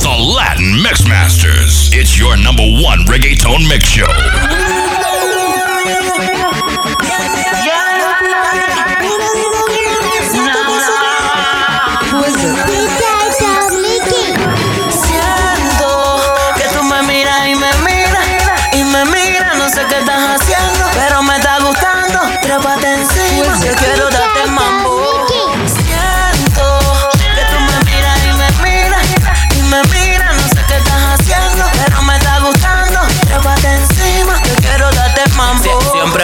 The Latin Mixmasters. It's your number one reggaeton mix show.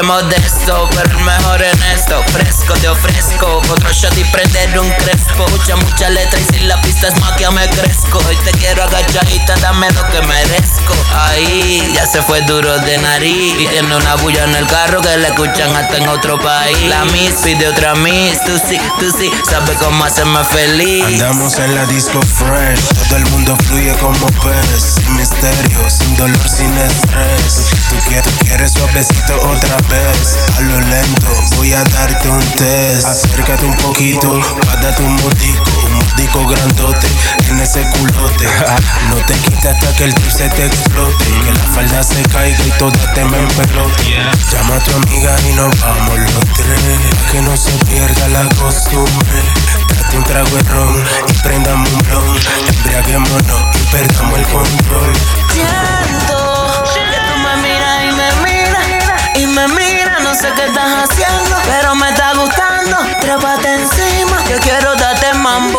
Modesto, pero mejor en esto. Fresco te ofrezco, otro shot y prender un crespo. Mucha, mucha letra y si la pista es magia me crezco. Hoy te quiero agachadita, dame lo que merezco. Ahí ya se fue duro de nariz. Y tiene una bulla en el carro que le escuchan hasta en otro país. La Miss pide otra Miss, tú sí, tú sí, sabes cómo hacerme feliz. Andamos en la disco fresh, todo el mundo fluye como pez, sin misterio, sin dolor, sin estrés. Tú quieres, quieres suavecito otra vez, a lo lento, voy a darte un test. Acércate un poquito, date un mordico, un mordico grandote en ese culote. No te quites hasta que el trip se te explote, que la falda se caiga y toda te me pelote. Llama a tu amiga y nos vamos los tres, que no se pierda la costumbre. Date un trago de ron y prendamos un blon. Embriaguémonos y perdamos el control. Me miras, no sé qué estás haciendo, pero me está gustando. Trépate encima, yo quiero darte mambo.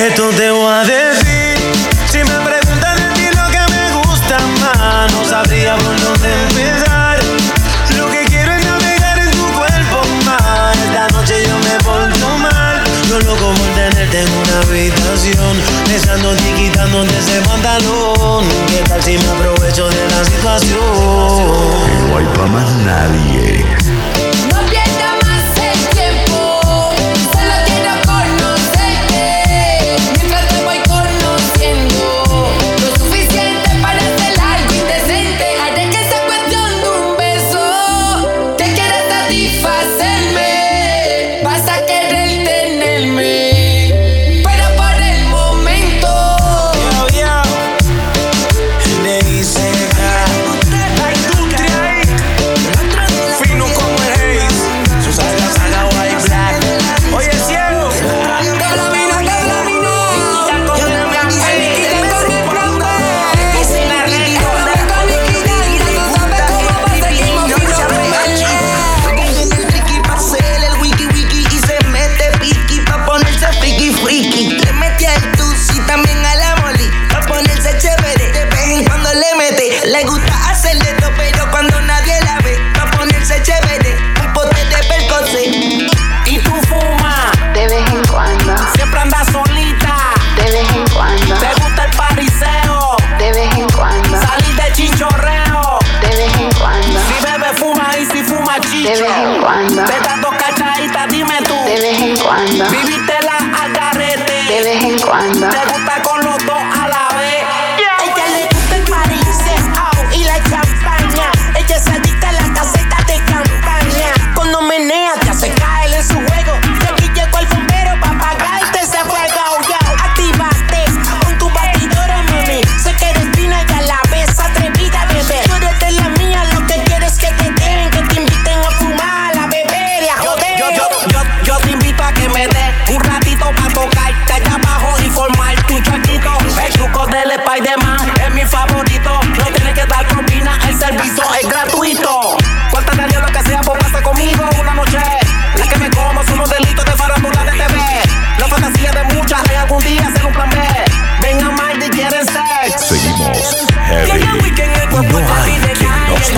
Esto te voy a decir. Si me preguntas de ti lo que me gusta más, no sabría por dónde empezar. Lo que quiero es navegar en tu cuerpo más. Esta noche yo me porto mal. Yo loco por tenerte en una habitación. Besándote y quitándote ese pantalón. ¿Qué tal si me aprovecho de la situación? No hay pa' más nadie.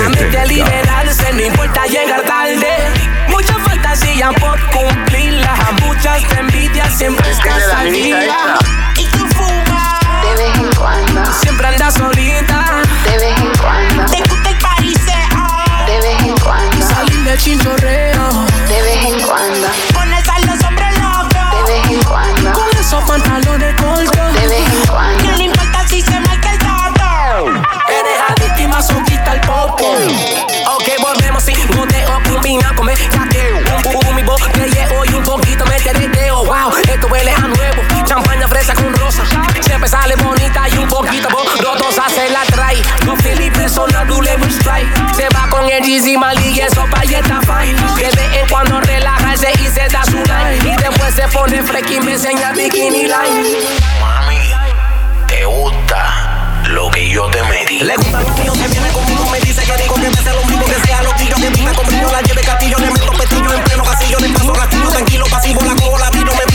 Solamente al liberarse, no importa llegar tarde. Mucha fantasía por cumplirla. Muchas envidias siempre estás salida. Y tú fumas. De vez en cuando. Siempre andas solita. De vez en cuando. Te gusta el pariseo. De vez en cuando. Salir del chinchorreo. De vez en cuando. Pones a los hombres locos. De vez en cuando. Con esos pantalones cortos. De vez en cuando. muchísima liga, eso pa' y está fine. De vez en cuando relajarse y se da su line. Y después se pone fresca y me enseña bikini line. Mami, ¿te gusta lo que yo te metí? Le gusta lo mío, se viene conmigo, me dice que digo que me sea lo mismo, que sea lo que yo que viva conmigo. La lleve castillo, le meto petillo en pleno casillo, le paso gatillo, tranquilo, pasivo, la cojo, la vino, me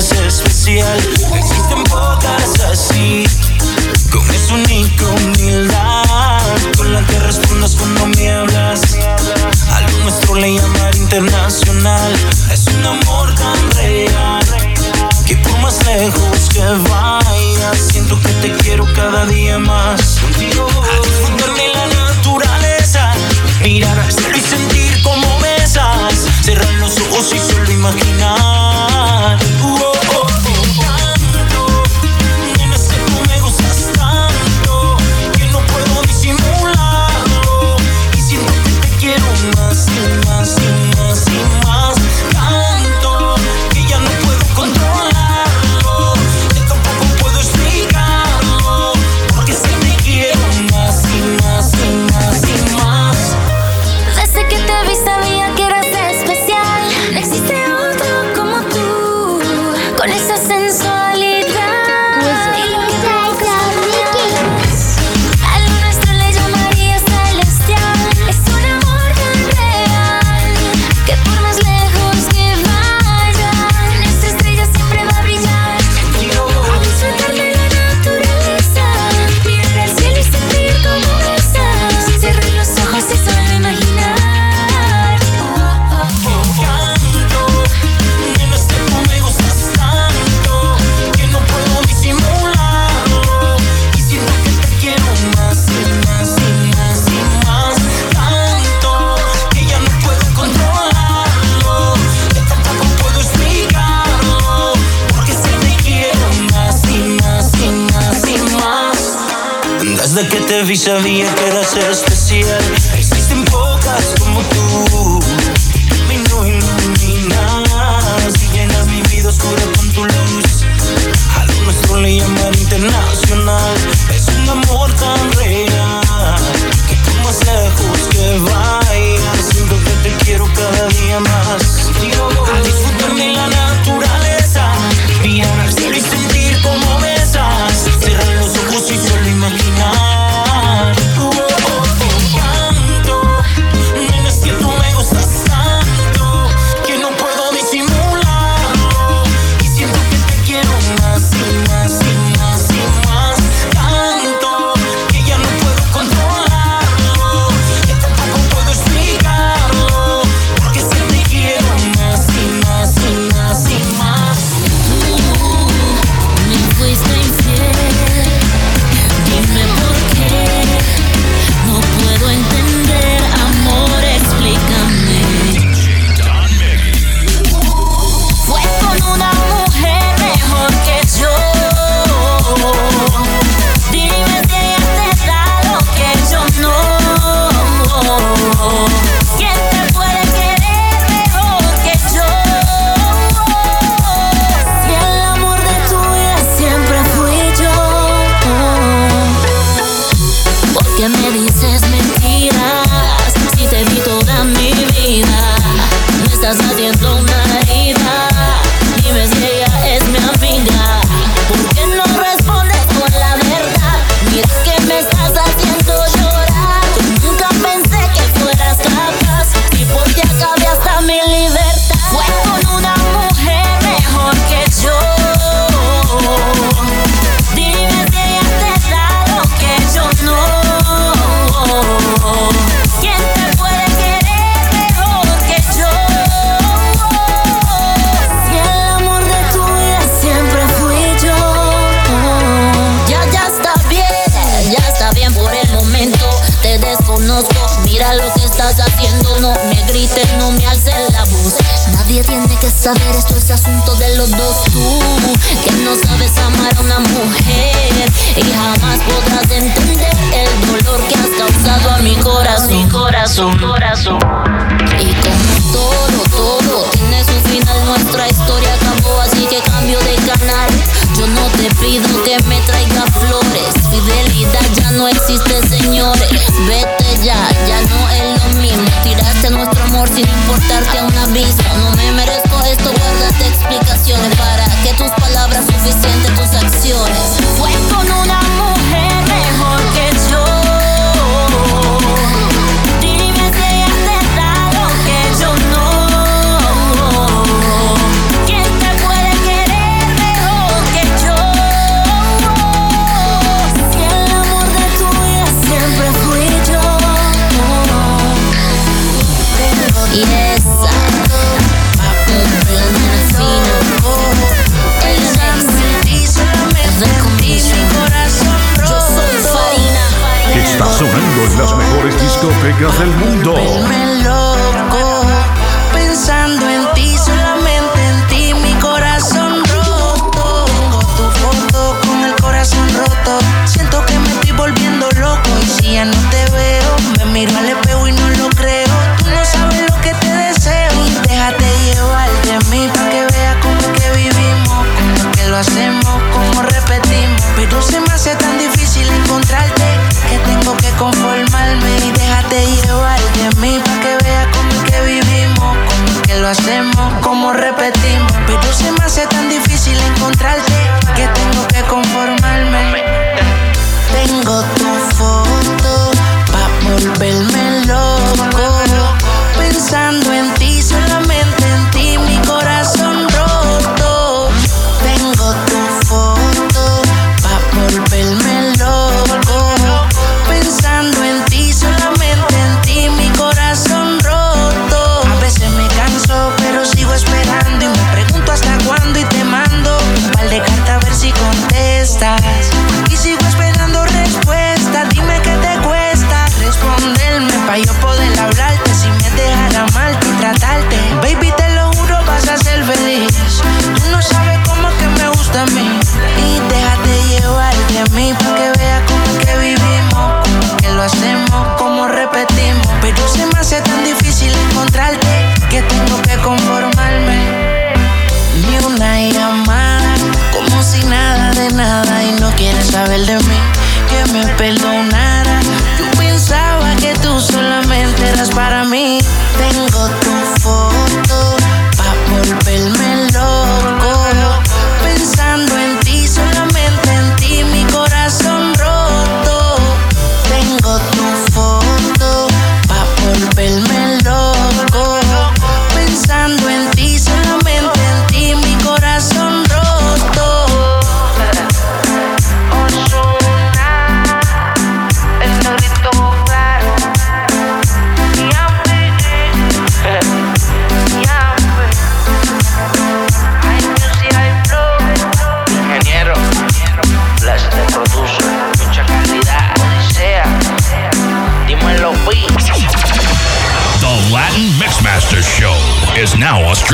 eres especial. Existen pocas así, con eso ni con vi sabía que eras especial. Existen pocos azul, azul. mirarle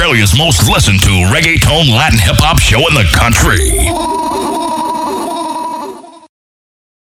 Australia's most listened to reggaeton Latin hip hop show in the country.